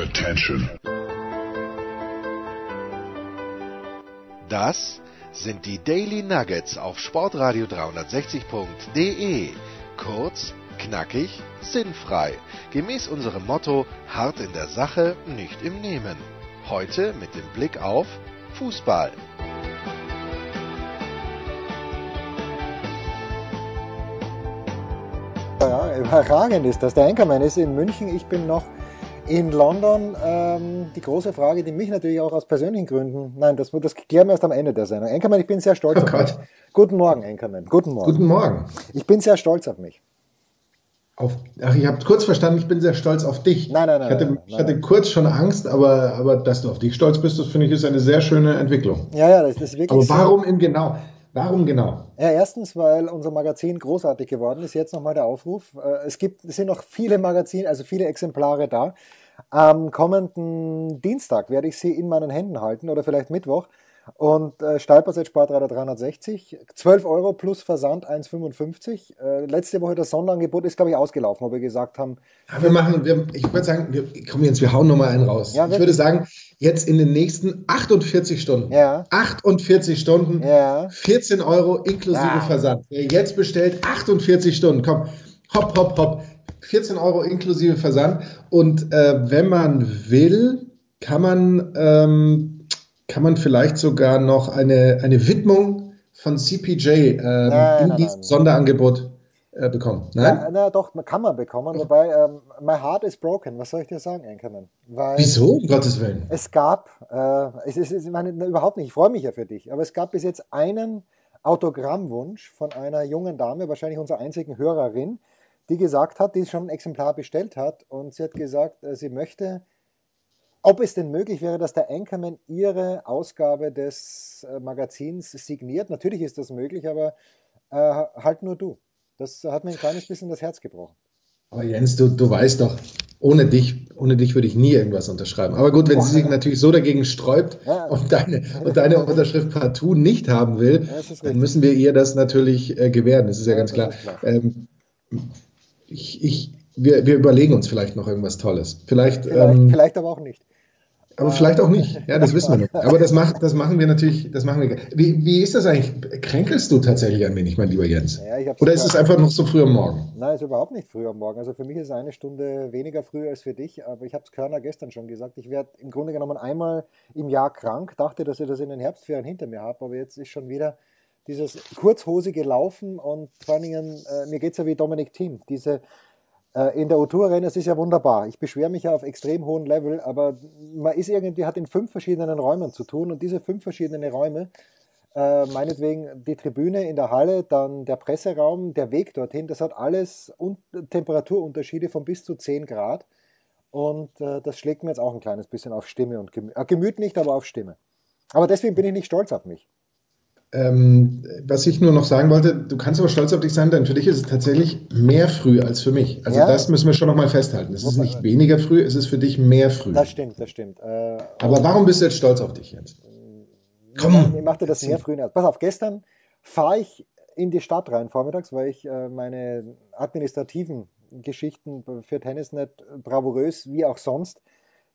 Attention. Das sind die Daily Nuggets auf Sportradio 360.de. Kurz, knackig, sinnfrei. Gemäß unserem Motto: hart in der Sache, nicht im Nehmen. Heute mit dem Blick auf Fußball. Ja, überragend ist das. Der Enkermann ist in München, ich bin noch in London. Ähm, die große Frage, die mich natürlich auch aus persönlichen Gründen, nein, das, das klären wir erst am Ende der Sendung. Enkermann, ich bin sehr stolz Oh auf Gott. mich. Guten Morgen, Enkermann. Guten Morgen. Guten Morgen. Ich bin sehr stolz auf mich. Auf, ach, ich habe kurz verstanden, ich bin sehr stolz auf dich. Nein, nein, nein, Ich hatte, nein, nein, ich hatte nein. kurz schon Angst, aber, aber dass du auf dich stolz bist, das finde ich ist eine sehr schöne Entwicklung. Ja, ja, das ist wirklich Aber so. warum im genau? Warum genau? Ja, erstens, weil unser Magazin großartig geworden ist. Jetzt nochmal der Aufruf. Äh, Es gibt, es sind noch viele Magazine, also viele Exemplare da. Am kommenden Dienstag werde ich sie in meinen Händen halten oder vielleicht Mittwoch. Und äh, Steilpass Sportradar 360, 12 Euro plus Versand 1,55. Äh, letzte Woche das Sonderangebot ist, glaube ich, ausgelaufen, wo wir gesagt haben, Ja, wir machen, wir, ich würde sagen, wir, komm Jens, wir hauen nochmal einen raus. Ja, ich würde sagen, jetzt in den nächsten 48 Stunden, Ja. 48 Stunden, Ja. 14 Euro inklusive. Versand. Wer jetzt bestellt, 48 Stunden, komm, hopp, hopp, hopp, 14 Euro inklusive Versand. Und äh, wenn man will, kann man, ähm, kann man vielleicht sogar noch eine, eine Widmung von CPJ ähm, Nein, in diesem. Sonderangebot äh, bekommen. Nein? ja, na doch, kann man bekommen. Wobei, ähm, my heart is broken. Was soll ich dir sagen, Enkermann? Weil Wieso, um Gottes Willen? Es gab, äh, es ist, ich meine, überhaupt nicht, ich freue mich ja für dich, aber es gab bis jetzt einen Autogrammwunsch von einer jungen Dame, wahrscheinlich unserer einzigen Hörerin, die gesagt hat, die schon ein Exemplar bestellt hat und sie hat gesagt, äh, sie möchte, ob es denn möglich wäre, dass der Anchorman ihre Ausgabe des äh, Magazins signiert. Natürlich ist das möglich, aber äh, halt nur du. Das hat mir ein kleines bisschen das Herz gebrochen. Aber Jens, du, du weißt doch, ohne dich, ohne dich würde ich nie irgendwas unterschreiben. Aber gut, wenn sie sich natürlich so dagegen sträubt Ja. und deine, und deine Unterschrift partout nicht haben will, Ja, dann müssen wir ihr das natürlich äh, gewähren. Das ist ja, Ja, ganz klar. Ich, ich, wir, wir überlegen uns vielleicht noch irgendwas Tolles. Vielleicht, Vielleicht, ähm, vielleicht aber auch nicht. aber vielleicht auch nicht. Ja, das wissen wir noch. Aber das, macht, das machen wir natürlich, das machen wir. Wie, wie ist das eigentlich? Kränkelst du tatsächlich ein wenig, mein lieber Jens? Ja, ich hab's Oder ist es einfach noch so früh am Morgen? Nein, ist überhaupt nicht früh am Morgen. Also für mich ist es eine Stunde weniger früh als für dich, aber ich habe es Körner gestern schon gesagt. Ich werde im Grunde genommen einmal im Jahr krank, dachte, dass ich das in den Herbstferien hinter mir habe, aber jetzt ist schon wieder dieses kurzhosige Laufen und vor allen Dingen, äh, mir geht es ja wie Dominik Thiem. Diese äh, in der O2 Arena, es ist ja wunderbar. Ich beschwere mich ja auf extrem hohem Level, aber man ist irgendwie, hat in fünf verschiedenen Räumen zu tun und diese fünf verschiedenen Räume, äh, meinetwegen die Tribüne in der Halle, dann der Presseraum, der Weg dorthin, das hat alles un Temperaturunterschiede von bis zu 10 Grad. Und äh, das schlägt mir jetzt auch ein kleines bisschen auf Stimme und Gemüt. Äh, Gemüt nicht, aber auf Stimme. Aber deswegen bin ich nicht stolz auf mich. Ähm, was ich nur noch sagen wollte, du kannst aber stolz auf dich sein, denn für dich ist es tatsächlich mehr früh als für mich. Also Ja. das müssen wir schon nochmal festhalten. Es ist nicht weniger früh, es ist für dich mehr früh. Das stimmt, das stimmt. Äh, Aber warum bist du jetzt stolz auf dich jetzt? Komm, Mir machte das mehr früh. Pass auf, gestern fahre ich in die Stadt rein vormittags, weil ich äh, meine administrativen Geschichten für Tennisnet bravourös wie auch sonst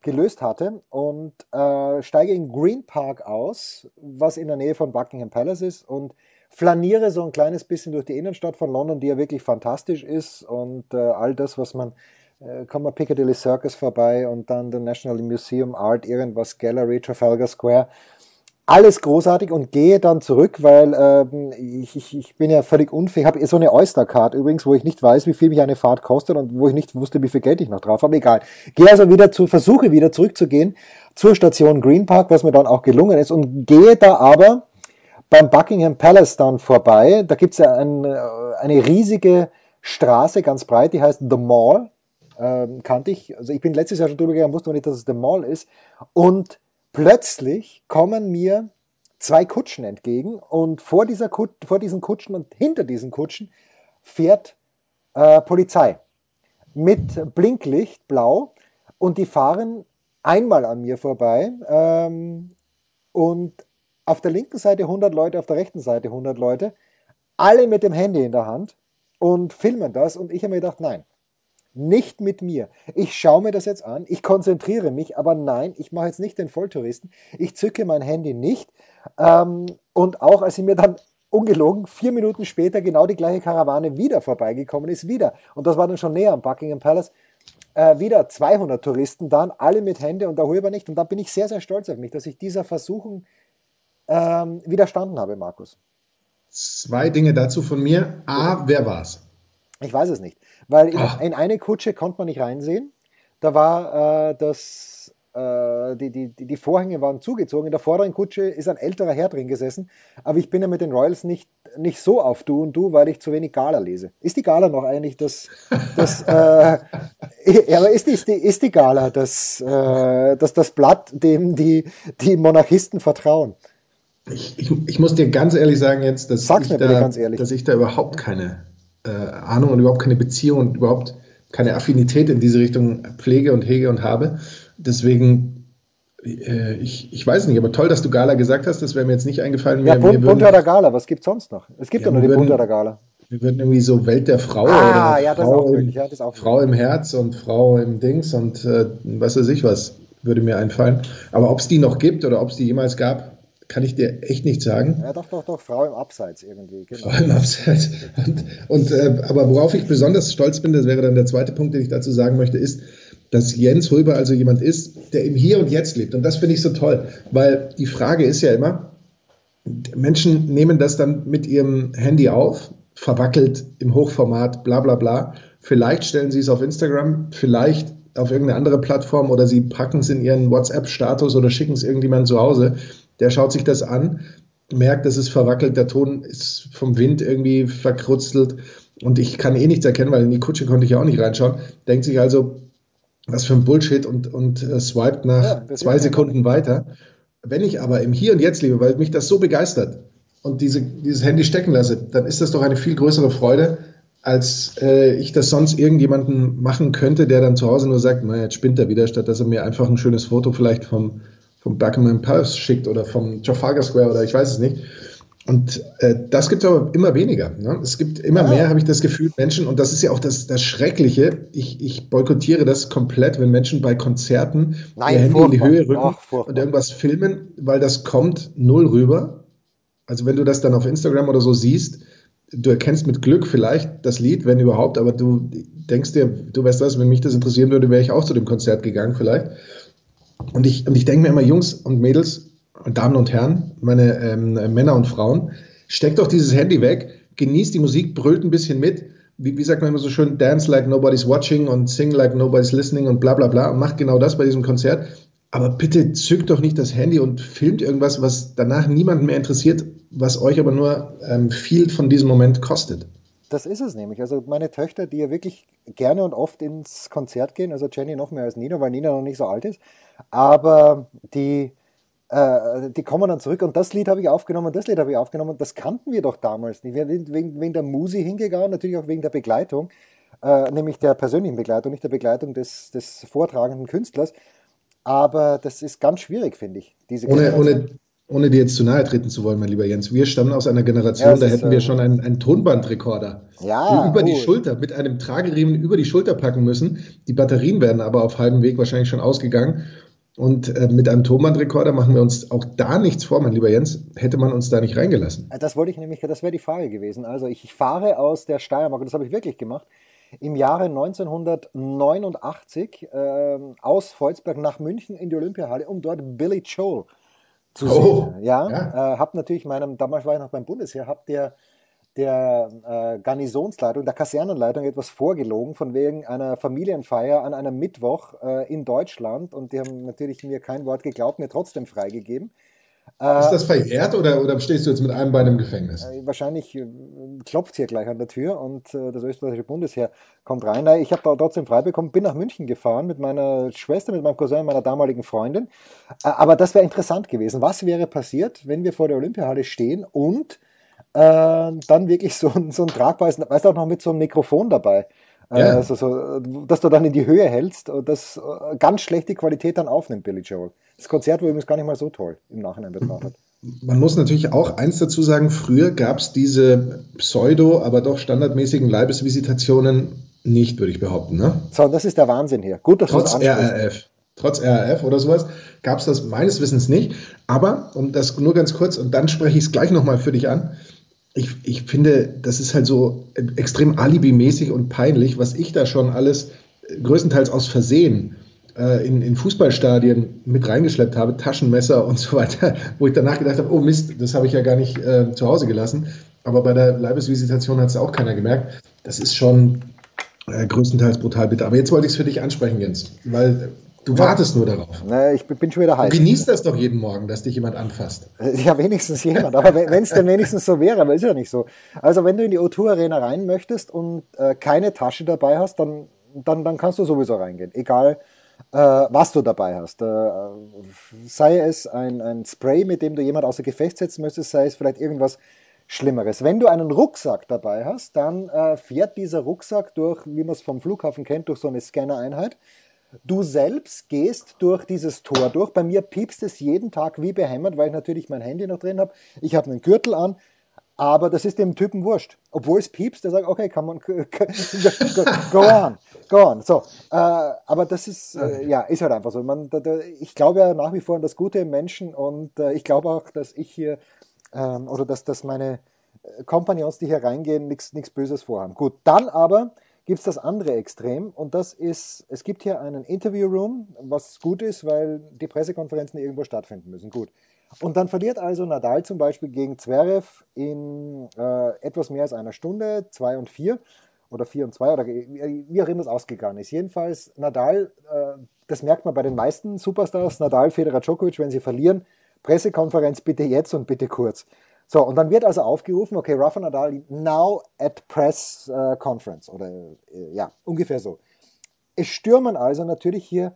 gelöst hatte und äh, steige in Green Park aus, was in der Nähe von Buckingham Palace ist und flaniere so ein kleines bisschen durch die Innenstadt von London, die ja wirklich fantastisch ist und äh, all das, was man äh, kommt man Piccadilly Circus vorbei und dann der National Museum Art, irgendwas, Gallery, Trafalgar Square. Alles großartig und gehe dann zurück, weil ähm, ich, ich, ich bin ja völlig unfähig. Ich habe so eine Oyster-Card übrigens, wo ich nicht weiß, wie viel mich eine Fahrt kostet und wo ich nicht wusste, wie viel Geld ich noch drauf habe. Egal. Gehe also wieder zu, versuche wieder zurückzugehen zur Station Green Park, was mir dann auch gelungen ist und gehe da aber beim Buckingham Palace dann vorbei. Da gibt's ja ein, äh, eine riesige Straße, ganz breit, die heißt The Mall. Ähm, kannte ich. Also ich bin letztes Jahr schon drüber gegangen, wusste aber nicht, dass es The Mall ist. Und plötzlich kommen mir zwei Kutschen entgegen und vor, dieser Kut vor diesen Kutschen und hinter diesen Kutschen fährt äh, Polizei. Mit Blinklicht blau und die fahren einmal an mir vorbei ähm, und auf der linken Seite 100 Leute, auf der rechten Seite 100 Leute, alle mit dem Handy in der Hand und filmen das und ich habe mir gedacht, nein, Nicht mit mir. Ich schaue mir das jetzt an, ich konzentriere mich, aber nein, ich mache jetzt nicht den Volltouristen. Ich zücke mein Handy nicht. Ähm, und auch als ich mir dann ungelogen, vier Minuten später genau die gleiche Karawane wieder vorbeigekommen ist, wieder. Und das war dann schon näher am Buckingham Palace. Äh, wieder 200 Touristen dann, alle mit Hände und der Huber nicht. Und da bin ich sehr, sehr stolz auf mich, dass ich dieser Versuchung ähm, widerstanden habe, Markus. Zwei Dinge dazu von mir. A, wer war's? Ich weiß es nicht, weil in, in eine Kutsche konnte man nicht reinsehen. Da war äh, das äh, die, die, die Vorhänge waren zugezogen. In der vorderen Kutsche ist ein älterer Herr drin gesessen. Aber ich bin ja mit den Royals nicht, nicht so auf Du und Du, weil ich zu wenig Gala lese. Ist die Gala noch eigentlich das, das äh, ja, aber ist die, ist die, ist die Gala das, äh, das, das Blatt, dem die, die Monarchisten vertrauen? Ich, ich, ich muss dir ganz ehrlich sagen jetzt, dass, Sag's ich, mir da, ganz ehrlich. dass ich da überhaupt keine äh, Ahnung und überhaupt keine Beziehung und überhaupt keine Affinität in diese Richtung pflege und hege und habe. Deswegen, äh, ich, ich weiß nicht, aber toll, dass du Gala gesagt hast. Das wäre mir jetzt nicht eingefallen. Ja, Bund, Bunter Gala, was gibt's sonst noch? Es gibt ja, nur die Bunter Gala. Wir würden irgendwie so Welt der Frau Ah, oder ja, das Frau, auch im, ja, Frau im Herz und Frau im Dings und äh, was weiß ich was, würde mir einfallen. Aber ob es die noch gibt oder ob es die jemals gab, kann ich dir echt nicht sagen. Ja, doch, doch, doch, Frau im Abseits irgendwie. Genau. Frau im Abseits. Und, und äh, aber worauf ich besonders stolz bin, das wäre dann der zweite Punkt, den ich dazu sagen möchte, ist, dass Jens Hulber also jemand ist, der im Hier und Jetzt lebt. Und das finde ich so toll, weil die Frage ist ja immer, Menschen nehmen das dann mit ihrem Handy auf, verwackelt im Hochformat, bla bla bla. Vielleicht stellen sie es auf Instagram, vielleicht auf irgendeine andere Plattform oder sie packen es in ihren WhatsApp-Status oder schicken es irgendjemand zu Hause. Der schaut sich das an, merkt, dass es verwackelt, der Ton ist vom Wind irgendwie verkrutzelt und ich kann eh nichts erkennen, weil in die Kutsche konnte ich ja auch nicht reinschauen. Denkt sich also, was für ein Bullshit und, und äh, swiped nach ja, zwei Sekunden weiter. Wenn ich aber im Hier und Jetzt lebe, weil mich das so begeistert und diese, dieses Handy stecken lasse, dann ist das doch eine viel größere Freude, als äh, ich das sonst irgendjemanden machen könnte, der dann zu Hause nur sagt, naja, jetzt spinnt er wieder, statt dass er mir einfach ein schönes Foto vielleicht vom, vom Buckingham Palace schickt oder vom Trafalgar Square oder ich weiß es nicht. Und äh, das gibt es aber immer weniger. Ne? Es gibt immer ja. mehr, habe ich das Gefühl, Menschen, und das ist ja auch das, das Schreckliche, ich, ich boykottiere das komplett, wenn Menschen bei Konzerten Nein, ihr Handy furchtbar. in die Höhe rücken Ach, und irgendwas filmen, weil das kommt null rüber. Also wenn du das dann auf Instagram oder so siehst, du erkennst mit Glück vielleicht das Lied, wenn überhaupt, aber du denkst dir, du weißt was, wenn mich das interessieren würde, wäre ich auch zu dem Konzert gegangen vielleicht. Und ich, und ich denke mir immer, Jungs und Mädels, Damen und Herren, meine ähm, Männer und Frauen, steckt doch dieses Handy weg, genießt die Musik, brüllt ein bisschen mit. Wie, wie sagt man immer so schön, dance like nobody's watching und sing like nobody's listening und bla bla bla und macht genau das bei diesem Konzert. Aber bitte zückt doch nicht das Handy und filmt irgendwas, was danach niemanden mehr interessiert, was euch aber nur ähm, viel von diesem Moment kostet. Das ist es nämlich. Also meine Töchter, die ja wirklich gerne und oft ins Konzert gehen, also Jenny noch mehr als Nina, weil Nina noch nicht so alt ist, aber die äh, die kommen dann zurück und das Lied habe ich aufgenommen, das Lied habe ich aufgenommen, das kannten wir doch damals nicht. Wir sind wegen, wegen der Musi hingegangen, natürlich auch wegen der Begleitung, äh, nämlich der persönlichen Begleitung, nicht der Begleitung des, des vortragenden Künstlers. Aber das ist ganz schwierig, finde ich. Diese ohne, ohne, ohne dir jetzt zu nahe treten zu wollen, mein lieber Jens, wir stammen aus einer Generation, Ja, da hätten wir äh, schon einen, einen Tonbandrekorder Ja, über die oh. Schulter, mit einem Trageriemen über die Schulter packen müssen. Die Batterien werden aber auf halbem Weg wahrscheinlich schon ausgegangen. Und äh, mit einem Tonbandrekorder machen wir uns auch da nichts vor, mein lieber Jens. Hätte man uns da nicht reingelassen. Das wollte ich nämlich, das wäre die Frage gewesen. Also ich, ich fahre aus der Steiermark, und das habe ich wirklich gemacht, im Jahre 1989 ähm, aus Volzberg nach München in die Olympiahalle, um dort Billy Joel zu Oh, sehen. Ja, ja. Äh, hab natürlich meinem, damals war ich noch beim Bundesheer, hab der der äh, Garnisonsleitung, der Kasernenleitung etwas vorgelogen von wegen einer Familienfeier an einem Mittwoch äh, in Deutschland und die haben natürlich mir kein Wort geglaubt, mir trotzdem freigegeben. Äh, Ist das verjährt oder, oder stehst du jetzt mit einem Bein im Gefängnis? äh, wahrscheinlich äh, klopft hier gleich an der Tür und das österreichische Bundesheer kommt rein. Nein, ich habe da trotzdem frei bekommen, bin nach München gefahren mit meiner Schwester, mit meinem Cousin, meiner damaligen Freundin. Aber das wäre interessant gewesen. Was wäre passiert, wenn wir vor der Olympiahalle stehen und äh, dann wirklich so, ein- so ein tragbares, weißt du auch noch mit so einem Mikrofon dabei, Ja. also so, dass du dann in die Höhe hältst und das äh, ganz schlecht die Qualität dann aufnimmt, Billy Joel. Das Konzert war übrigens gar nicht mal so toll im Nachhinein betrachtet. Man muss natürlich auch eins dazu sagen, früher gab es diese pseudo, aber doch standardmäßigen Leibesvisitationen nicht, würde ich behaupten. Ne? So, das ist der Wahnsinn hier. Gut, dass Trotz RAF. Trotz RAF oder sowas gab es das meines Wissens nicht. Aber, und das nur ganz kurz, und dann spreche ich es gleich nochmal für dich an. Ich, ich finde, das ist halt so extrem alibimäßig und peinlich, was ich da schon alles größtenteils aus Versehen äh, in, in Fußballstadien mit reingeschleppt habe, Taschenmesser und so weiter, wo ich danach gedacht habe, oh Mist, das habe ich ja gar nicht äh, zu Hause gelassen. Aber bei der Leibesvisitation hat es auch keiner gemerkt. Das ist schon äh, größtenteils brutal bitter. Aber jetzt wollte ich es für dich ansprechen, Jens, weil du wartest nur darauf. Na, ich bin schon wieder heiß. Du genießt das doch jeden Morgen, dass dich jemand anfasst. Ja, wenigstens jemand. Aber wenn es denn wenigstens so wäre, aber ist ja nicht so. Also wenn du in die O2 Arena rein möchtest und äh, keine Tasche dabei hast, dann, dann, dann kannst du sowieso reingehen. Egal, äh, was du dabei hast. Äh, sei es ein, ein Spray, mit dem du jemand außer Gefecht setzen möchtest, sei es vielleicht irgendwas Schlimmeres. Wenn du einen Rucksack dabei hast, dann äh, fährt dieser Rucksack durch, wie man es vom Flughafen kennt, durch so eine Scannereinheit. Du selbst gehst durch dieses Tor durch. Bei mir piepst es jeden Tag wie behämmert, weil ich natürlich mein Handy noch drin habe. Ich habe einen Gürtel an, aber das ist dem Typen wurscht. Obwohl es piepst, der sagt, okay, kann man, go on, go on. So, äh, aber das ist, äh, ja, ist halt einfach so. Man, da, da, ich glaube ja nach wie vor an das Gute im Menschen und äh, ich glaube auch, dass ich hier ähm, oder dass, dass meine äh, Kompagnons, die hier reingehen, nichts Böses vorhaben. Gut, dann aber gibt es das andere Extrem und das ist, es gibt hier einen Interview-Room, was gut ist, weil die Pressekonferenzen irgendwo stattfinden müssen. Gut. Und dann verliert also Nadal zum Beispiel gegen Zverev in äh, etwas mehr als einer Stunde, zwei und vier oder vier und zwei oder wie auch immer es ausgegangen ist. Jedenfalls Nadal, äh, das merkt man bei den meisten Superstars, Nadal, Federer, Djokovic, wenn sie verlieren, Pressekonferenz bitte jetzt und bitte kurz. So, und dann wird also aufgerufen, okay, Rafa Nadal now at Press uh, Conference oder äh, ja, ungefähr so. Es stürmen also natürlich hier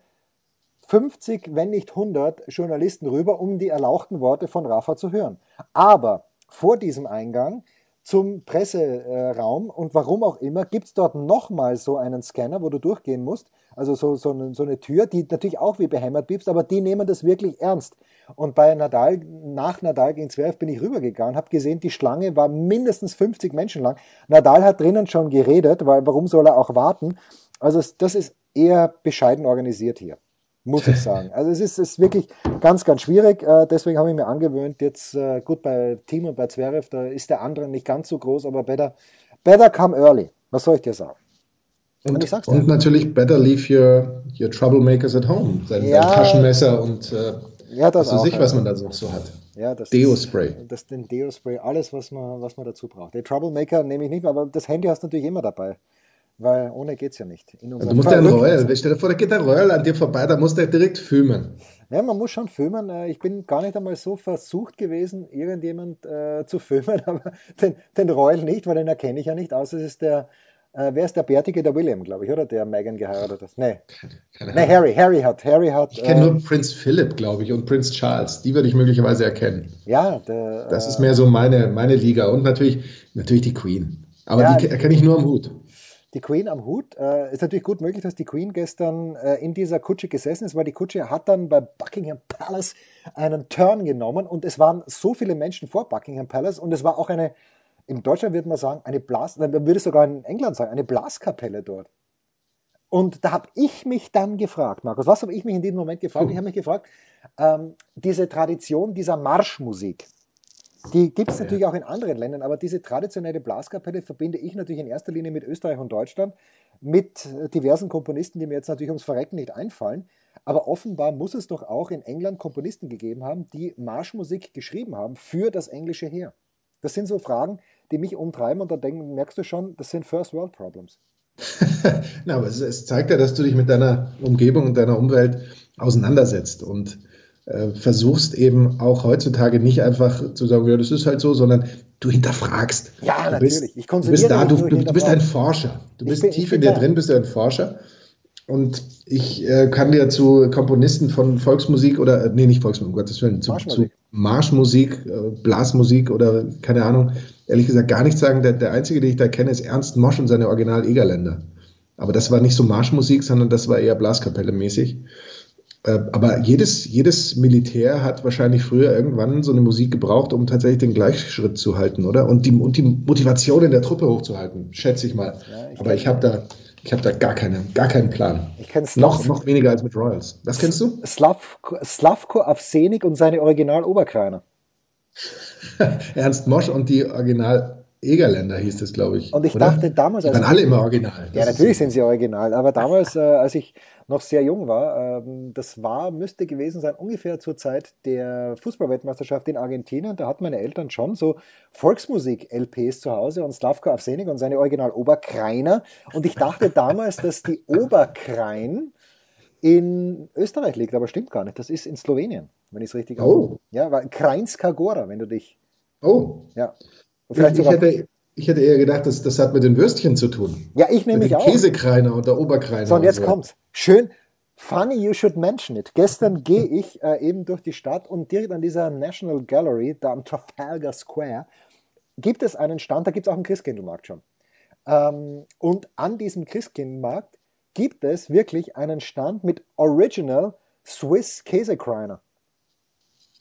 50, wenn nicht 100 Journalisten rüber, um die erlauchten Worte von Rafa zu hören. Aber vor diesem Eingang zum Presseraum und warum auch immer, gibt es dort nochmal so einen Scanner, wo du durchgehen musst. Also so, so, eine, so eine Tür, die natürlich auch wie behämmert piepst, aber die nehmen das wirklich ernst. Und bei Nadal, nach Nadal gegen Zverev bin ich rübergegangen, habe gesehen, die Schlange war mindestens 50 Menschen lang. Nadal hat drinnen schon geredet, weil warum soll er auch warten? Also das ist eher bescheiden organisiert hier muss ich sagen. Also es ist, ist wirklich ganz, ganz schwierig. Äh, deswegen habe ich mir angewöhnt, jetzt äh, gut bei Team und bei Zverev, da ist der andere nicht ganz so groß, aber better, better come early. Was soll ich dir sagen? Und, und, und natürlich better leave your, your troublemakers at home. Sein, ja, Taschenmesser und äh, ja, das was auch, sich, was man da so, so hat. Ja, das Deo-Spray. Das den Deo-Spray, alles, was man, was man dazu braucht. Der Troublemaker nehme ich nicht, aber das Handy hast du natürlich immer dabei. Weil ohne geht es ja nicht. du musst ja ein Royal, stell dir vor, da geht ein Royal an dir vorbei, da musst du direkt filmen. Ja, man muss schon filmen. Äh, ich bin gar nicht einmal so versucht gewesen, irgendjemand äh, zu filmen, aber den, den Royal nicht, weil den erkenne ich ja nicht, außer es ist der, äh, wer ist der Bärtige? Der William, glaube ich, oder? Der Megan geheiratet hat. Nee. Keine, nee, Harry. Harry hat. Harry hat ich kenne äh, nur Prinz Philip, glaube ich, und Prinz Charles. Die würde ich möglicherweise erkennen. Ja, der, Das ist mehr so meine, meine Liga. Und natürlich, natürlich die Queen. Aber ja, die erkenne ich nur am Hut die Queen am Hut. Äh, ist natürlich gut möglich, dass die Queen gestern äh, in dieser Kutsche gesessen ist, weil die Kutsche hat dann bei Buckingham Palace einen Turn genommen und es waren so viele Menschen vor Buckingham Palace und es war auch eine, in Deutschland würde man sagen, eine Blas, man würde sogar in England sagen, eine Blaskapelle dort. Und da habe ich mich dann gefragt, Markus, was habe ich mich in diesem Moment gefragt? Ich habe mich gefragt, ähm, diese Tradition dieser Marschmusik, die gibt es ja, natürlich auch in anderen Ländern, aber diese traditionelle Blaskapelle verbinde ich natürlich in erster Linie mit Österreich und Deutschland, mit diversen Komponisten, die mir jetzt natürlich ums Verrecken nicht einfallen. Aber offenbar muss es doch auch in England Komponisten gegeben haben, die Marschmusik geschrieben haben für das englische Heer. Das sind so Fragen, die mich umtreiben und da denken, merkst du schon, das sind First World Problems. Na, aber es, es, zeigt ja, dass du dich mit deiner Umgebung und deiner Umwelt auseinandersetzt und äh, versuchst eben auch heutzutage nicht einfach zu sagen, ja, das ist halt so, sondern du hinterfragst. Ja, du natürlich. Bist, ich konsumiere du bist da, du, du, du bist ein Forscher. Du bist bin, tief in dir da. drin, bist du ein Forscher. Und ich äh, kann dir zu Komponisten von Volksmusik oder, äh, nee, nicht Volksmusik, um Gottes Willen, zu Marschmusik, zu Marschmusik äh, Blasmusik oder keine Ahnung, ehrlich gesagt gar nichts sagen. Der, der einzige, den ich da kenne, ist Ernst Mosch und seine Original-Egerländer. Aber das war nicht so Marschmusik, sondern das war eher Blaskapelle mäßig. Äh, aber jedes, jedes Militär hat wahrscheinlich früher irgendwann so eine Musik gebraucht, um tatsächlich den Gleichschritt zu halten, oder? Und die, und die Motivation in der Truppe hochzuhalten, schätze ich mal. Ja, ich aber ich habe da, Ich habe da gar, keine, gar keinen Plan. Ich kenne noch, noch weniger als mit Royals. Was kennst du? Slavko, Slavko Avsenik und seine Original-Oberkreiner. Ernst Mosch und die Original Egerländer hieß das, glaube ich. Und ich oder? dachte damals. Die waren alle immer original. Ja, natürlich sind sie original. Aber damals, äh, als ich noch sehr jung war, äh, das war, müsste gewesen sein, ungefähr zur Zeit der Fußballweltmeisterschaft in Argentinien. Da hatten meine Eltern schon so Volksmusik-LPs zu Hause und Slavko Avsenik und seine Original Oberkreiner. Und ich dachte damals, dass die Oberkrein in Österreich liegt, aber stimmt gar nicht. Das ist in Slowenien, wenn ich es richtig Oh. Ja, war Krajinska Gora, wenn du dich. Oh. Ja. Vielleicht ich, hätte, ich hätte eher gedacht, dass das hat mit den Würstchen zu tun. Ja, ich nehme mich auch. Käsekreiner und der Oberkreiner. So, und jetzt und so. kommt's. Schön. Funny you should mention it. Gestern gehe ich äh, eben durch die Stadt und direkt an dieser National Gallery, da am Trafalgar Square, gibt es einen Stand, da gibt es auch einen Christkindlmarkt schon. Ähm, und an diesem Christkindlmarkt gibt es wirklich einen Stand mit Original Swiss Käsekreiner.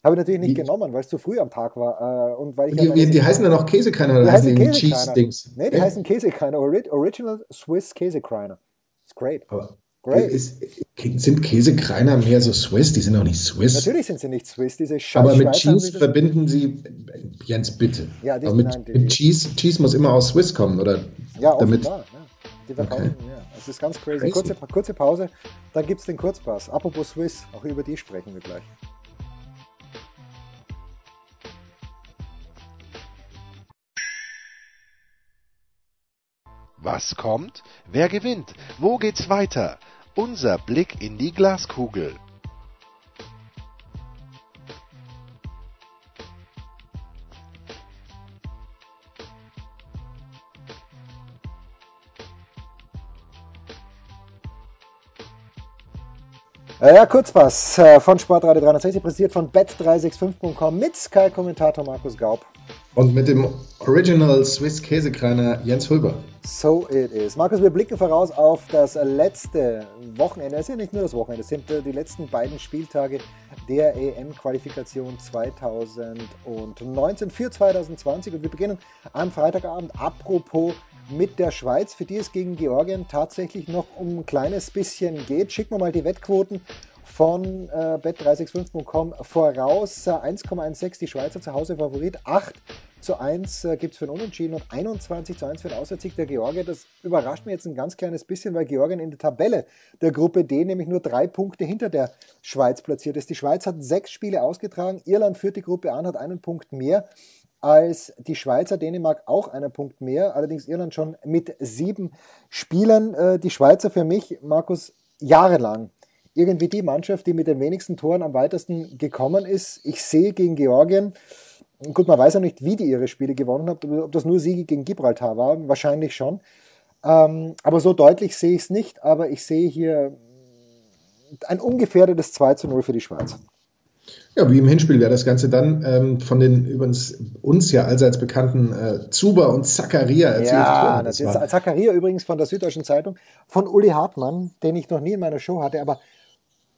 Habe ich natürlich nicht die, genommen, weil es zu früh am Tag war. Äh, und weil ich die, ja die, die heißen dann auch Käsekreiner oder heißen die Cheese-Dings? Nee, die ja. heißen Käsekreiner. Original Swiss Käsekreiner. It's great. Aber great. Ist, sind Käsekreiner mehr so Swiss? Die sind doch nicht Swiss. Natürlich sind sie nicht Swiss. Diese Aber mit Cheese verbinden sie, Jens, bitte. Ja, die, Aber mit, nein, die, mit Cheese, Cheese muss immer aus Swiss kommen, oder? Ja, damit, offenbar. Ja. Die verkaufen, okay. ja. Es ist ganz crazy. crazy. Kurze, kurze Pause, dann gibt es den Kurzpass. Apropos Swiss, auch über die sprechen wir gleich. Was kommt? Wer gewinnt? Wo geht's weiter? Unser Blick in die Glaskugel. Ja, Kurzpass äh, von Sportradio 360, präsentiert von bet365.com mit Sky-Kommentator Markus Gaub. Und mit dem Original Swiss Käsekreiner Jens Hulber. So it is. Markus, wir blicken voraus auf das letzte Wochenende. Es ist ja nicht nur das Wochenende, es sind äh, die letzten beiden Spieltage der EM-Qualifikation 2019 für 2020. Und wir beginnen am Freitagabend. Apropos mit der Schweiz, für die es gegen Georgien tatsächlich noch um ein kleines bisschen geht. Schicken wir mal die Wettquoten von äh, bet365.com voraus. 1,16 die Schweizer zu Hause Favorit, 8 zu 1 äh, gibt es für einen Unentschieden und 21 zu 1 für den Auswärtssieg der Georgier. Das überrascht mich jetzt ein ganz kleines bisschen, weil Georgien in der Tabelle der Gruppe D nämlich nur drei Punkte hinter der Schweiz platziert ist. Die Schweiz hat sechs Spiele ausgetragen, Irland führt die Gruppe an, hat einen Punkt mehr als die Schweizer, Dänemark auch einen Punkt mehr, allerdings Irland schon mit sieben Spielen. Äh, die Schweizer für mich, Markus, jahrelang irgendwie die Mannschaft, die mit den wenigsten Toren am weitesten gekommen ist. Ich sehe gegen Georgien, gut, man weiß ja nicht, wie die ihre Spiele gewonnen haben, ob das nur Siege gegen Gibraltar waren, wahrscheinlich schon. Ähm, aber so deutlich sehe ich es nicht, aber ich sehe hier ein ungefährdetes 2 zu 0 für die Schweiz. Ja, wie im Hinspiel wäre das Ganze dann ähm, von den übrigens uns ja allseits bekannten äh, Zuba und Zakaria erzählt. Ja, das ist Zakaria übrigens von der Süddeutschen Zeitung, von Uli Hartmann, den ich noch nie in meiner Show hatte, aber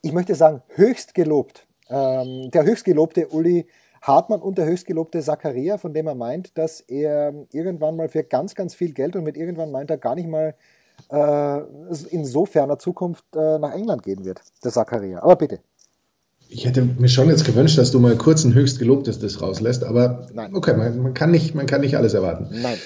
ich möchte sagen, höchst gelobt. Ähm, der höchst gelobte Uli Hartmann und der höchst gelobte Zakaria, von dem er meint, dass er irgendwann mal für ganz, ganz viel Geld und mit irgendwann meint er gar nicht mal äh, in so ferner Zukunft äh, nach England gehen wird, der Zakaria. Aber bitte. Ich hätte mir schon jetzt gewünscht, dass du mal kurz ein höchst gelobtes das rauslässt, aber Nein. okay, man, man, kann nicht, man kann nicht alles erwarten. Nein.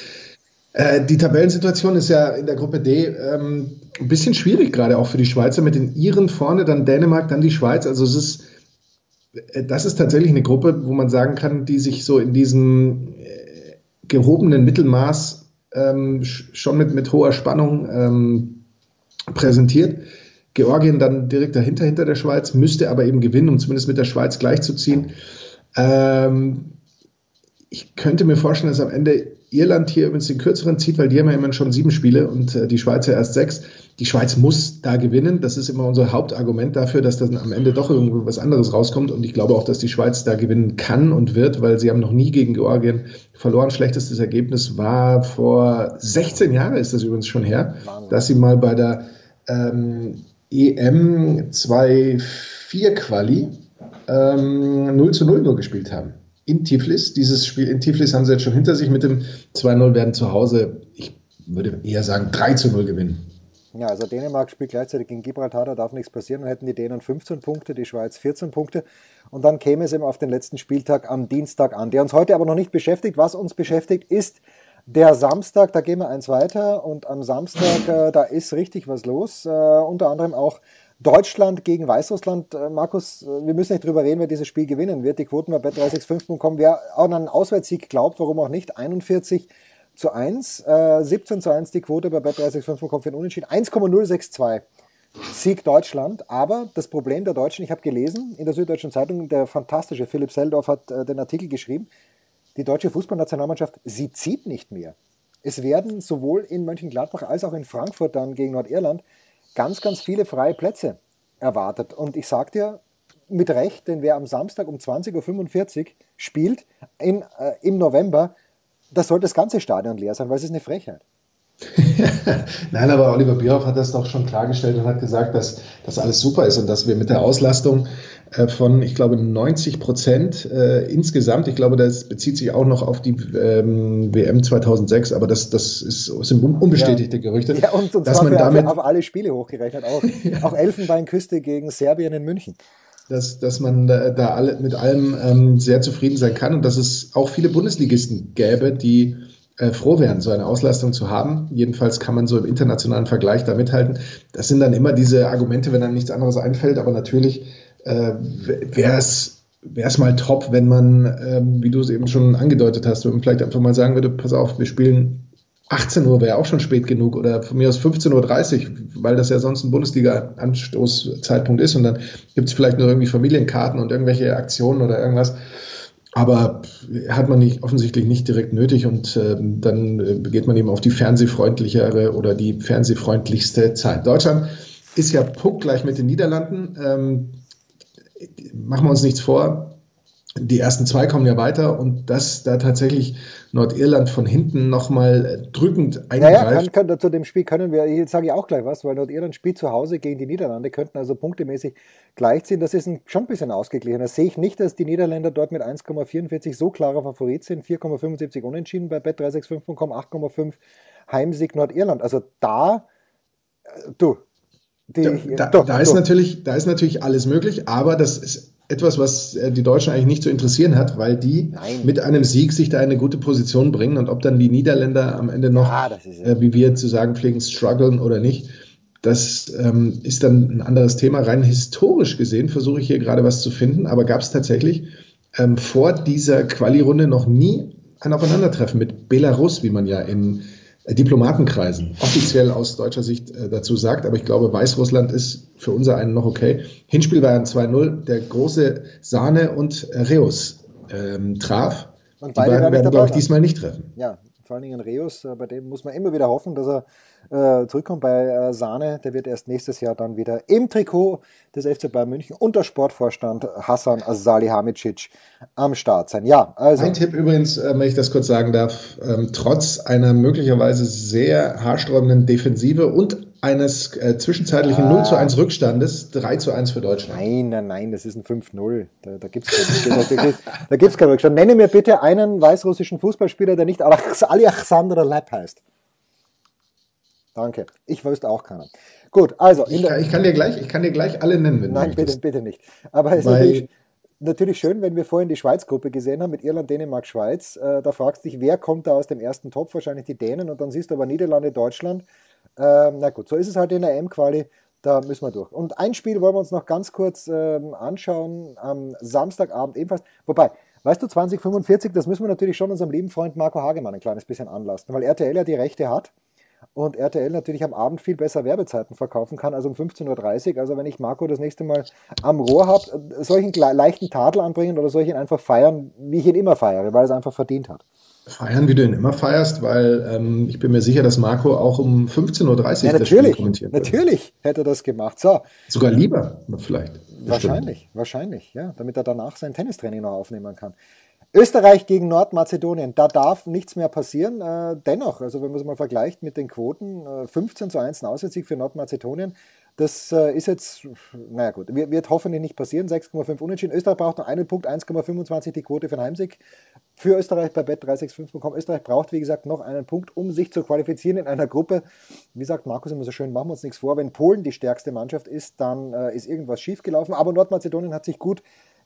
Äh, die Tabellensituation ist ja in der Gruppe D ähm, ein bisschen schwierig, gerade auch für die Schweizer mit den Iren vorne, dann Dänemark, dann die Schweiz. Also es ist, äh, das ist tatsächlich eine Gruppe, wo man sagen kann, die sich so in diesem äh, gehobenen Mittelmaß ähm, schon mit, mit hoher Spannung ähm, präsentiert. Georgien dann direkt dahinter, hinter der Schweiz, müsste aber eben gewinnen, um zumindest mit der Schweiz gleichzuziehen. Ähm, ich könnte mir vorstellen, dass am Ende Irland hier übrigens den kürzeren zieht, weil die haben ja immer schon sieben Spiele und äh, die Schweizer erst sechs. Die Schweiz muss da gewinnen. Das ist immer unser Hauptargument dafür, dass dann am Ende doch irgendwo was anderes rauskommt. Und ich glaube auch, dass die Schweiz da gewinnen kann und wird, weil sie haben noch nie gegen Georgien verloren. Schlechtestes Ergebnis war vor 16 Jahren, ist das übrigens schon her, dass sie mal bei der ähm, EM 2-4 Quali ähm, 0 zu 0 nur gespielt haben. In Tiflis. Dieses Spiel in Tiflis haben sie jetzt schon hinter sich mit dem 2-0 werden zu Hause, ich würde eher sagen, 3 zu 0 gewinnen. Ja, also Dänemark spielt gleichzeitig gegen Gibraltar, da darf nichts passieren. Dann hätten die Dänen 15 Punkte, die Schweiz 14 Punkte. Und dann käme es eben auf den letzten Spieltag am Dienstag an, der uns heute aber noch nicht beschäftigt. Was uns beschäftigt, ist der Samstag, da gehen wir eins weiter. Und am Samstag, äh, da ist richtig was los. Äh, unter anderem auch Deutschland gegen Weißrussland. Äh, Markus, äh, wir müssen nicht drüber reden, wer dieses Spiel gewinnen wird. Die Quoten bei bet365.com. Wer an einen Auswärtssieg glaubt, warum auch nicht, 41 zu 1, äh, 17 zu 1 die Quote bei bet365.com für den Unentschieden, 1,062. Sieg Deutschland, aber das Problem der Deutschen, ich habe gelesen in der Süddeutschen Zeitung, der fantastische Philipp Seldorf hat äh, den Artikel geschrieben, die deutsche Fußballnationalmannschaft, sie zieht nicht mehr. Es werden sowohl in Mönchengladbach als auch in Frankfurt dann gegen Nordirland ganz, ganz viele freie Plätze erwartet. Und ich sage dir mit Recht, denn wer am Samstag um 20.45 Uhr spielt in, äh, im November, das soll das ganze Stadion leer sein, weil es ist eine Frechheit. Nein, aber Oliver Bierhoff hat das doch schon klargestellt und hat gesagt, dass das alles super ist und dass wir mit der Auslastung von, ich glaube, 90 Prozent äh, insgesamt, ich glaube, das bezieht sich auch noch auf die ähm, WM 2006, aber das, das ist, sind unbestätigte ja. Gerüchte. Ja, und, und dass zwar man damit, auf alle Spiele hochgerechnet, auch, ja. auch Elfenbeinküste gegen Serbien in München dass, dass man da, da alle, mit allem ähm, sehr zufrieden sein kann und dass es auch viele Bundesligisten gäbe, die äh, froh wären, so eine Auslastung zu haben. Jedenfalls kann man so im internationalen Vergleich da mithalten. Das sind dann immer diese Argumente, wenn einem nichts anderes einfällt, aber natürlich äh, wäre es mal top, wenn man, ähm, wie du es eben schon angedeutet hast, wenn man vielleicht einfach mal sagen würde, pass auf, wir spielen 18 Uhr wäre auch schon spät genug oder von mir aus 15.30 Uhr, weil das ja sonst ein Bundesliga-Anstoßzeitpunkt ist und dann gibt es vielleicht nur irgendwie Familienkarten und irgendwelche Aktionen oder irgendwas. Aber hat man nicht, offensichtlich nicht direkt nötig und äh, dann äh, geht man eben auf die fernsehfreundlichere oder die fernsehfreundlichste Zeit. Deutschland ist ja punktgleich mit den Niederlanden. Ähm, machen wir uns nichts vor, die ersten zwei kommen ja weiter und dass da tatsächlich Nordirland von hinten nochmal drückend eingreift. Naja, kann, kann, zu dem Spiel können wir, jetzt sage ich auch gleich was, weil Nordirland spielt zu Hause gegen die Niederlande, könnten also punktemäßig gleichziehen. Das ist ein, schon ein bisschen ausgeglichen. Das sehe ich nicht, dass die Niederländer dort mit 1,44 so klarer Favorit sind. 4,75 unentschieden bei bet365.com, 8,5 Heimsieg Nordirland. Also da, äh, du, die, da, doch, da ist natürlich, da ist natürlich alles möglich, aber das ist etwas, was äh, die Deutschen eigentlich nicht zu interessieren hat, weil die Nein. mit einem Sieg sich da eine gute Position bringen und ob dann die Niederländer am Ende noch, ja, äh, wie wir zu sagen pflegen, strugglen oder nicht, das ähm, ist dann ein anderes Thema. Rein historisch gesehen versuche ich hier gerade was zu finden, aber gab es tatsächlich ähm, vor dieser Quali-Runde noch nie ein Aufeinandertreffen mit Belarus, wie man ja in Diplomatenkreisen offiziell aus deutscher Sicht äh, dazu sagt. Aber ich glaube, Weißrussland ist für unser einen noch okay. Hinspiel war ein 2-0. Der große Sahne und Reus ähm, traf. Und beide die beiden werden, glaube ich, diesmal nicht treffen. Ja, vor allen Dingen Reus, äh, bei dem muss man immer wieder hoffen, dass er äh, zurückkommt. Bei äh, Sahne, der wird erst nächstes Jahr dann wieder im Trikot des FC Bayern München unter Sportvorstand Hassan Salihamidzic am Start sein. Ja, also. Mein Tipp übrigens, äh, wenn ich das kurz sagen darf, ähm, trotz einer möglicherweise sehr haarsträubenden Defensive und eines äh, zwischenzeitlichen ah. 0 zu 1 Rückstandes 3 zu 1 für Deutschland. Nein, nein, nein, das ist ein 5-0. Da, da gibt es keinen, da, keinen Rückstand. Nenne mir bitte einen weißrussischen Fußballspieler, der nicht Alexander Lepp heißt. Danke. Ich wüsste auch keiner. Gut, also. Ich kann, ich, kann, dir gleich, ich kann dir gleich alle nennen, wenn Nein, bitte, bitte nicht. Aber es ist natürlich, natürlich schön, wenn wir vorhin die Schweiz-Gruppe gesehen haben mit Irland, Dänemark, Schweiz. Äh, da fragst du dich, wer kommt da aus dem ersten Topf? Wahrscheinlich die Dänen und dann siehst du aber Niederlande, Deutschland. Ähm, na gut, so ist es halt in der M-Quali. Da müssen wir durch. Und ein Spiel wollen wir uns noch ganz kurz ähm, anschauen am Samstagabend ebenfalls. Wobei, weißt du, 2045, das müssen wir natürlich schon unserem lieben Freund Marco Hagemann ein kleines bisschen anlasten, weil RTL ja die Rechte hat und RTL natürlich am Abend viel besser Werbezeiten verkaufen kann als um 15.30 Uhr. Also wenn ich Marco das nächste Mal am Rohr habe, soll ich einen leichten Tadel anbringen oder soll ich ihn einfach feiern, wie ich ihn immer feiere, weil er es einfach verdient hat? Feiern, wie du ihn immer feierst, weil ähm, ich bin mir sicher, dass Marco auch um 15.30 Uhr ja, das Spiel kommentiert. Natürlich hätte er das gemacht. So. Sogar lieber, vielleicht. Wahrscheinlich, bestimmt. wahrscheinlich, ja, damit er danach sein Tennistraining noch aufnehmen kann. Österreich gegen Nordmazedonien, da darf nichts mehr passieren. Äh, dennoch, also wenn man es mal vergleicht mit den Quoten, äh, 15 zu 1 ein Auswärtssieg für Nordmazedonien. Das äh, ist jetzt, naja gut, wird, wird hoffentlich nicht passieren. 6,5 Unentschieden. Österreich braucht noch einen Punkt, 1,25 die Quote für den Heimsieg. Für Österreich bei Bet 365 bekommen. Österreich braucht, wie gesagt, noch einen Punkt, um sich zu qualifizieren in einer Gruppe. Wie sagt Markus immer so schön, machen wir uns nichts vor. Wenn Polen die stärkste Mannschaft ist, dann äh, ist irgendwas schiefgelaufen. Aber Nordmazedonien hat sich gut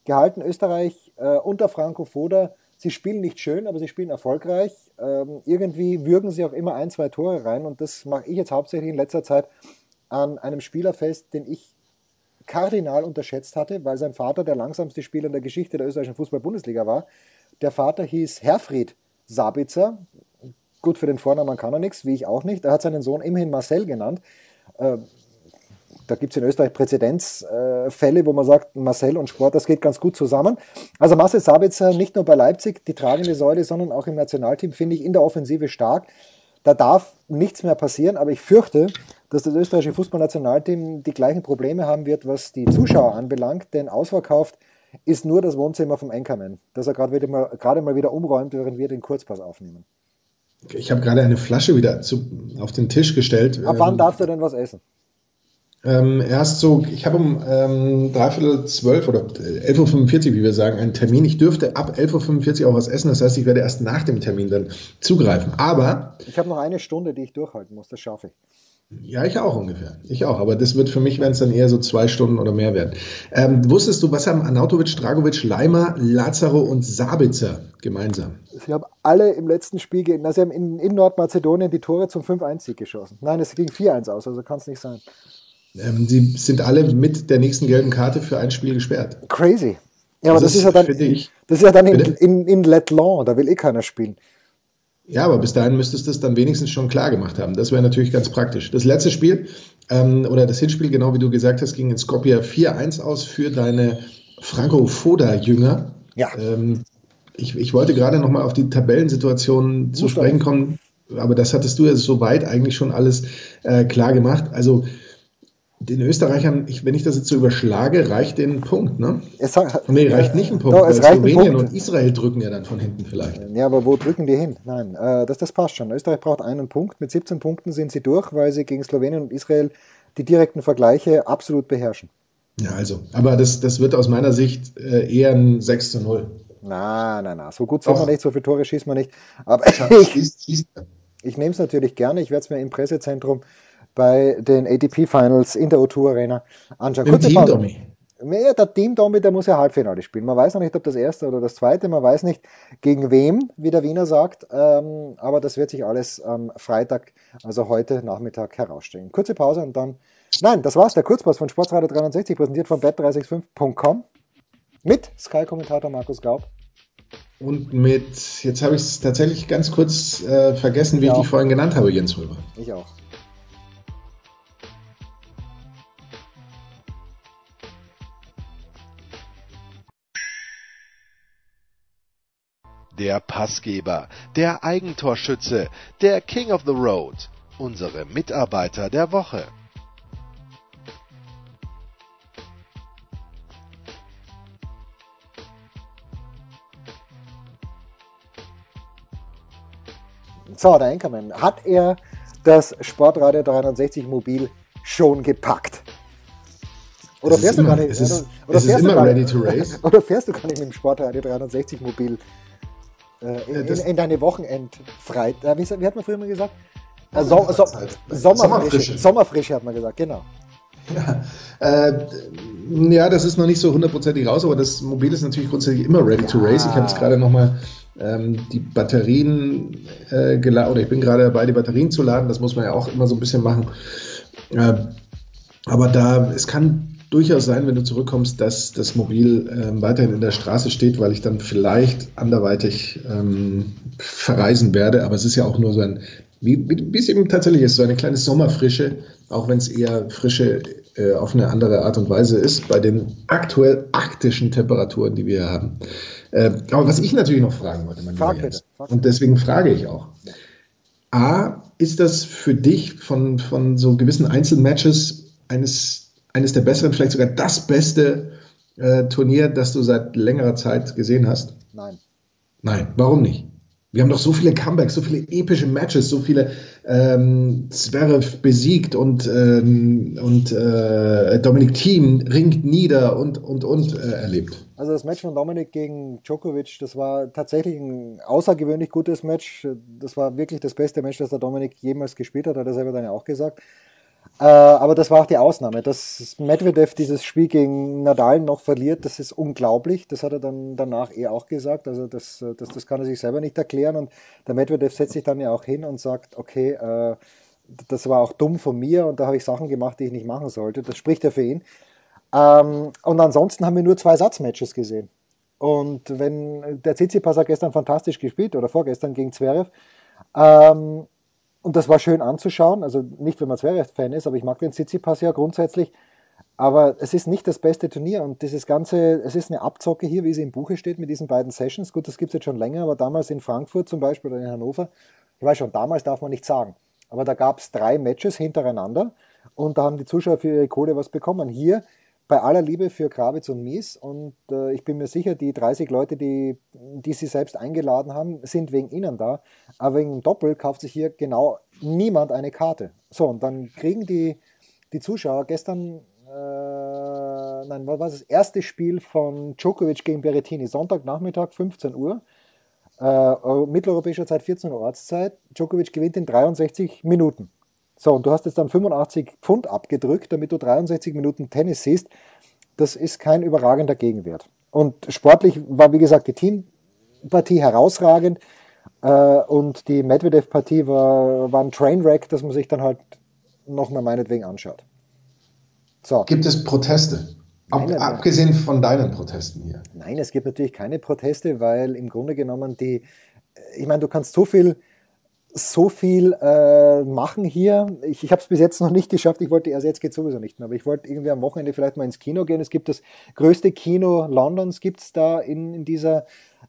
gehalten. Österreich äh, unter Franco Foda. Sie spielen nicht schön, aber sie spielen erfolgreich. Ähm, irgendwie würgen sie auch immer ein, zwei Tore rein. Und das mache ich jetzt hauptsächlich in letzter Zeit an einem Spieler fest, den ich kardinal unterschätzt hatte, weil sein Vater der langsamste Spieler in der Geschichte der österreichischen Fußball-Bundesliga war. Der Vater hieß Herfried Sabitzer. Gut, für den Vornamen kann er nichts, wie ich auch nicht. Er hat seinen Sohn immerhin Marcel genannt. Äh, da gibt es in Österreich Präzedenzfälle, wo man sagt, Marcel und Sport, das geht ganz gut zusammen. Also Marcel Sabitzer nicht nur bei Leipzig die tragende Säule, sondern auch im Nationalteam finde ich in der Offensive stark. Da darf nichts mehr passieren, aber ich fürchte, dass das österreichische Fußballnationalteam die gleichen Probleme haben wird, was die Zuschauer anbelangt, denn ausverkauft ist nur das Wohnzimmer vom Enkermann, das er gerade mal, gerade mal wieder umräumt, während wir den Kurzpass aufnehmen. Ich habe gerade eine Flasche wieder zu, auf den Tisch gestellt. Ab wann ähm, darfst du denn was essen? Ähm, erst so, ich habe um ähm, dreiviertel zwölf oder 11.45 Uhr, wie wir sagen, einen Termin. Ich dürfte ab 11.45 Uhr auch was essen. Das heißt, ich werde erst nach dem Termin dann zugreifen. Aber. Ich habe noch eine Stunde, die ich durchhalten muss. Das schaffe ich. Ja, ich auch ungefähr. Ich auch. Aber das wird für mich, wenn es dann eher so zwei Stunden oder mehr werden. Ähm, wusstest du, was haben Anautovic, Dragovic, Leimer, Lazaro und Sabitzer gemeinsam? Sie haben alle im letzten Spiel, gegen, also sie haben in, in Nordmazedonien die Tore zum 5-1-Sieg geschossen. Nein, es ging 4-1 aus, also kann es nicht sein. Ähm, sie sind alle mit der nächsten gelben Karte für ein Spiel gesperrt. Crazy. Ja, aber das, das ist, ja dann, ich, das ist ja dann in, in, in Letland, da will eh keiner spielen. Ja, aber bis dahin müsstest du es dann wenigstens schon klar gemacht haben. Das wäre natürlich ganz praktisch. Das letzte Spiel ähm, oder das Hinspiel, genau wie du gesagt hast, ging in Skopje 4-1 aus für deine Franco Foda-Jünger. Ja. Ähm, ich, ich wollte gerade nochmal auf die Tabellensituation zu sprechen kommen, aber das hattest du ja soweit eigentlich schon alles äh, klar gemacht. Also den Österreichern, ich, wenn ich das jetzt so überschlage, reicht den Punkt, ne? Es nee, reicht nicht ein Punkt, no, es reicht Slowenien und Israel drücken ja dann von hinten vielleicht. Ja, aber wo drücken die hin? Nein, äh, das, das passt schon. Österreich braucht einen Punkt. Mit 17 Punkten sind sie durch, weil sie gegen Slowenien und Israel die direkten Vergleiche absolut beherrschen. Ja, also, aber das, das wird aus meiner Sicht äh, eher ein 6 zu 0. Na, na, na, so gut sind wir nicht, so viele Tore schießt man nicht. Aber ich, ich nehme es natürlich gerne. Ich werde es mir im Pressezentrum bei den ATP-Finals in der O2 Arena anschauen. Im Team Dummy. Ja, der Team Dummy, der muss ja Halbfinale spielen. Man weiß noch nicht, ob das erste oder das zweite, man weiß nicht, gegen wem, wie der Wiener sagt, ähm, aber das wird sich alles am Freitag, also heute Nachmittag herausstellen. Kurze Pause und dann, nein, das war's, der Kurzpass von Sportsradio 63, präsentiert von bet365.com mit Sky-Kommentator Markus Gaub. Und mit, jetzt habe ich es tatsächlich ganz kurz äh, vergessen, wie ich, ich dich vorhin genannt habe, Jens Röber. Ich auch. Der Passgeber, der Eigentorschütze, der King of the Road, unsere Mitarbeiter der Woche. So, der Enkermann, hat er das Sportradio 360 Mobil schon gepackt? Oder fährst, immer, du gar nicht, ist, oder, oder, fährst du gar nicht, oder fährst du gar nicht mit dem Sportradio 360 Mobil äh, in, in, in, deine Wochenendfreit. Äh, wie, wie, hat man früher mal gesagt? Äh, so, so, Sommerfrische. Sommerfrische hat man gesagt, genau. Ja, äh, ja, das ist noch nicht so hundertprozentig raus, aber das Mobil ist natürlich grundsätzlich immer ready ja. to race. Ich habe jetzt gerade nochmal ähm, die Batterien äh, geladen, oder ich bin gerade dabei, die Batterien zu laden. Das muss man ja auch immer so ein bisschen machen. Äh, aber da, es kann durchaus sein, wenn du zurückkommst, dass das Mobil ähm, weiterhin in der Straße steht, weil ich dann vielleicht anderweitig ähm, verreisen werde. Aber es ist ja auch nur so ein, wie, wie es eben tatsächlich ist, so eine kleine Sommerfrische, auch wenn es eher Frische äh, auf eine andere Art und Weise ist, bei den aktuell arktischen Temperaturen, die wir haben. Äh, aber was ich natürlich noch fragen wollte, mein Frag Jens, und deswegen frage ich auch. A, ist das für dich von, von so gewissen Einzelmatches eines eines der besseren, vielleicht sogar das beste äh, Turnier, das du seit längerer Zeit gesehen hast? Nein. Nein, warum nicht? Wir haben doch so viele Comebacks, so viele epische Matches, so viele ähm, Zverev besiegt und, ähm, und äh, Dominik Thiem ringt nieder und, und, und äh, erlebt. Also das Match von Dominik gegen Djokovic, das war tatsächlich ein außergewöhnlich gutes Match. Das war wirklich das beste Match, das der Dominik jemals gespielt hat, hat er selber dann ja auch gesagt. Äh, aber das war auch die Ausnahme. Dass Medvedev dieses Spiel gegen Nadal noch verliert, das ist unglaublich. Das hat er dann danach eh auch gesagt. Also das, das, das kann er sich selber nicht erklären. Und der Medvedev setzt sich dann ja auch hin und sagt, okay, äh, das war auch dumm von mir und da habe ich Sachen gemacht, die ich nicht machen sollte. Das spricht ja für ihn. Ähm, und ansonsten haben wir nur zwei Satzmatches gesehen. Und wenn der Tsitsipas hat gestern fantastisch gespielt oder vorgestern gegen Zverev. Ähm, und das war schön anzuschauen. Also nicht, wenn man Zverev-Fan ist, aber ich mag den Tsitsipas ja grundsätzlich. Aber es ist nicht das beste Turnier und dieses Ganze, es ist eine Abzocke hier, wie sie im Buche steht mit diesen beiden Sessions. Gut, das gibt es jetzt schon länger, aber damals in Frankfurt zum Beispiel oder in Hannover, ich weiß schon, damals darf man nicht sagen, aber da gab es drei Matches hintereinander und da haben die Zuschauer für ihre Kohle was bekommen. Hier bei aller Liebe für Krawitz und Mies und äh, ich bin mir sicher, die 30 Leute, die, die sie selbst eingeladen haben, sind wegen ihnen da. Aber wegen dem Doppel kauft sich hier genau niemand eine Karte. So, und dann kriegen die, die Zuschauer gestern, äh, nein, was war das erste Spiel von Djokovic gegen Berrettini, Sonntagnachmittag, 15 Uhr. Äh, mitteleuropäischer Zeit 14 Uhr Ortszeit. Djokovic gewinnt in 63 Minuten. So, und du hast jetzt dann 85 Pfund abgedrückt, damit du 63 Minuten Tennis siehst. Das ist kein überragender Gegenwert. Und sportlich war, wie gesagt, die Teampartie herausragend. Äh, und die Medvedev-Partie war, war ein Trainwreck, das man sich dann halt nochmal meinetwegen anschaut. So. Gibt es Proteste? Ab, Nein, abgesehen von deinen Protesten hier. Nein, es gibt natürlich keine Proteste, weil im Grunde genommen die, ich meine, du kannst so viel so viel äh, machen hier. Ich, ich habe es bis jetzt noch nicht geschafft. Ich wollte, also jetzt geht sowieso nicht mehr, aber ich wollte irgendwie am Wochenende vielleicht mal ins Kino gehen. Es gibt das größte Kino Londons, gibt es da in, in dieser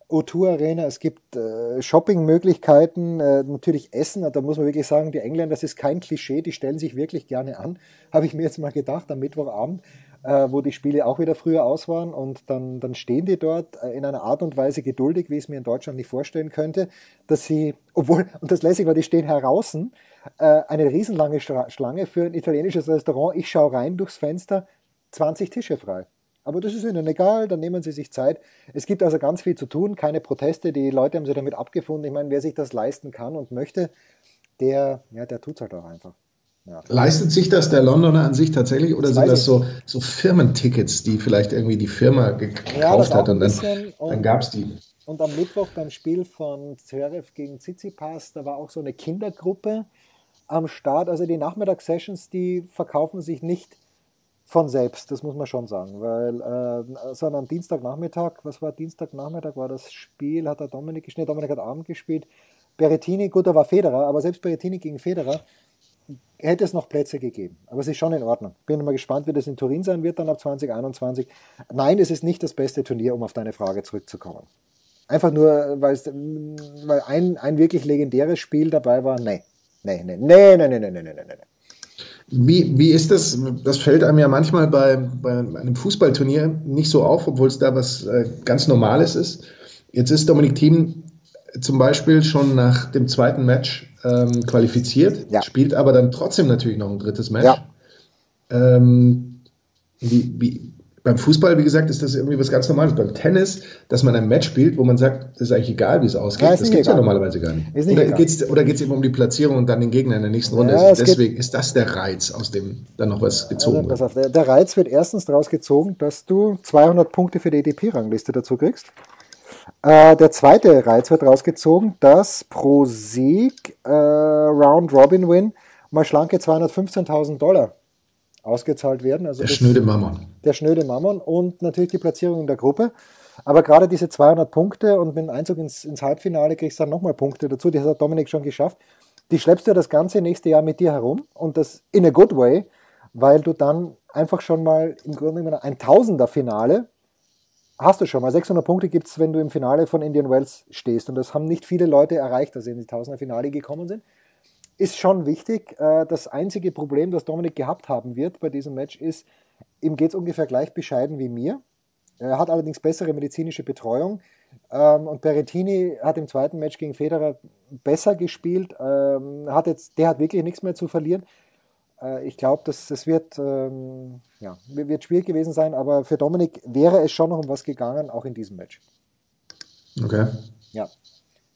O2 Arena. Es gibt äh, Shoppingmöglichkeiten, äh, natürlich Essen. Da muss man wirklich sagen, die Engländer, das ist kein Klischee, die stellen sich wirklich gerne an. Habe ich mir jetzt mal gedacht am Mittwochabend äh, wo die Spiele auch wieder früher aus waren und dann, dann stehen die dort äh, in einer Art und Weise geduldig, wie ich es mir in Deutschland nicht vorstellen könnte, dass sie, obwohl, und das lässig war, die stehen heraußen, äh, eine riesenlange Schlange für ein italienisches Restaurant, ich schaue rein durchs Fenster, 20 Tische frei. Aber das ist ihnen egal, dann nehmen sie sich Zeit. Es gibt also ganz viel zu tun, keine Proteste, die Leute haben sich damit abgefunden. Ich meine, wer sich das leisten kann und möchte, der, ja, der tut es halt auch einfach. Ja. Leistet sich das der Londoner an sich tatsächlich oder das sind das so, so Firmentickets, die vielleicht irgendwie die Firma gekauft ja, hat und dann, dann gab es die? Und am Mittwoch beim Spiel von Zverev gegen Tsitsipas, da war auch so eine Kindergruppe am Start. Also die Nachmittagssessions, die verkaufen sich nicht von selbst, das muss man schon sagen, weil äh, sondern Dienstagnachmittag, was war Dienstagnachmittag, war das Spiel, hat der Dominik gespielt, Dominik hat Abend gespielt, Berettini, gut, da war Federer, aber selbst Berettini gegen Federer, hätte es noch Plätze gegeben. Aber es ist schon in Ordnung. Bin mal gespannt, wie das in Turin sein wird dann ab 2021. Nein, es ist nicht das beste Turnier, um auf deine Frage zurückzukommen. Einfach nur, weil, ein, ein wirklich legendäres Spiel dabei war. Nee, nee, nee, nee, nee, nee, nee, nee, nee. Wie, wie ist das? Das fällt einem ja manchmal bei, bei einem Fußballturnier nicht so auf, obwohl es da was äh, ganz Normales ist. Jetzt ist Dominik Thiem zum Beispiel schon nach dem zweiten Match ähm, qualifiziert, ja. spielt aber dann trotzdem natürlich noch ein drittes Match. Ja. Ähm, wie, wie, beim Fußball, wie gesagt, ist das irgendwie was ganz Normales. Beim Tennis, dass man ein Match spielt, wo man sagt, das ist eigentlich egal, wie es ausgeht, ja, das gibt es ja normalerweise gar nicht. nicht oder geht es oder geht's eben um die Platzierung und dann den Gegner in der nächsten Runde? Ja, Deswegen ist das der Reiz, aus dem dann noch was gezogen also, wird. Der, der Reiz wird erstens daraus gezogen, dass du 200 Punkte für die EDP-Rangliste dazu kriegst. Äh, der zweite Reiz wird rausgezogen, dass pro Sieg äh, Round Robin Win mal schlanke 215.000 Dollar ausgezahlt werden. Also der schnöde Mammon. Der schnöde Mammon und natürlich die Platzierung in der Gruppe. Aber gerade diese 200 Punkte und mit dem Einzug ins, ins Halbfinale kriegst du dann nochmal Punkte dazu. Die hat Dominik schon geschafft. Die schleppst du das ganze nächste Jahr mit dir herum und das in a good way, weil du dann einfach schon mal im Grunde genommen ein Tausender-Finale hast du schon mal. 600 Punkte gibt es, wenn du im Finale von Indian Wells stehst. Und das haben nicht viele Leute erreicht, dass sie in die Tausender Finale gekommen sind. Ist schon wichtig. Äh, das einzige Problem, das Dominik gehabt haben wird bei diesem Match, ist, ihm geht es ungefähr gleich bescheiden wie mir. Er hat allerdings bessere medizinische Betreuung. Ähm, und Berrettini hat im zweiten Match gegen Federer besser gespielt. Ähm, der hat wirklich nichts mehr zu verlieren. Äh, ich glaube, das, das wird, ähm, ja, wird schwierig gewesen sein, aber für Dominik wäre es schon noch um was gegangen, auch in diesem Match. Okay. Ja.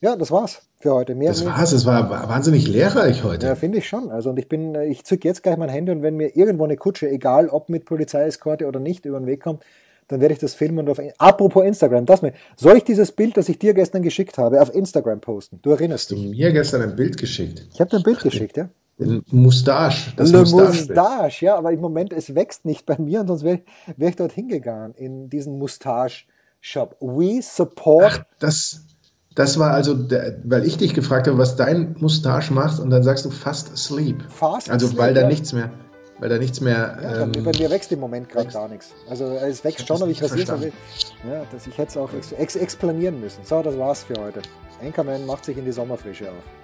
Ja, das war's für heute. Mehr, das war's, es war wahnsinnig lehrreich heute. Ja, finde ich schon. Also und ich bin, äh, ich zücke jetzt gleich mein Handy und wenn mir irgendwo eine Kutsche, egal ob mit Polizeieskorte oder nicht, über den Weg kommt, dann werde ich das filmen und auf apropos Instagram, das mir. Soll ich dieses Bild, das ich dir gestern geschickt habe, auf Instagram posten? Du erinnerst dich. Hast du mir gestern ein Bild geschickt? Ich habe dir ein Bild geschickt, ja. Den Moustache. Das Le Moustache, ja, aber im Moment, es wächst nicht bei mir und sonst wäre wär ich dort hingegangen in diesen Moustache-Shop. We support. Ach, das, das war also, der, weil ich dich gefragt habe, was dein Moustache macht und dann sagst du fast asleep. Fast Also asleep, weil da ja. nichts mehr, weil da nichts mehr. Ja, ähm, bei mir wächst im Moment gerade gar nichts. Also es wächst schon, aber ich rasiere verstanden. Ja, das, ich hätte es auch ex, ex, explanieren müssen. So, das war's für heute. Anchorman macht sich in die Sommerfrische auf.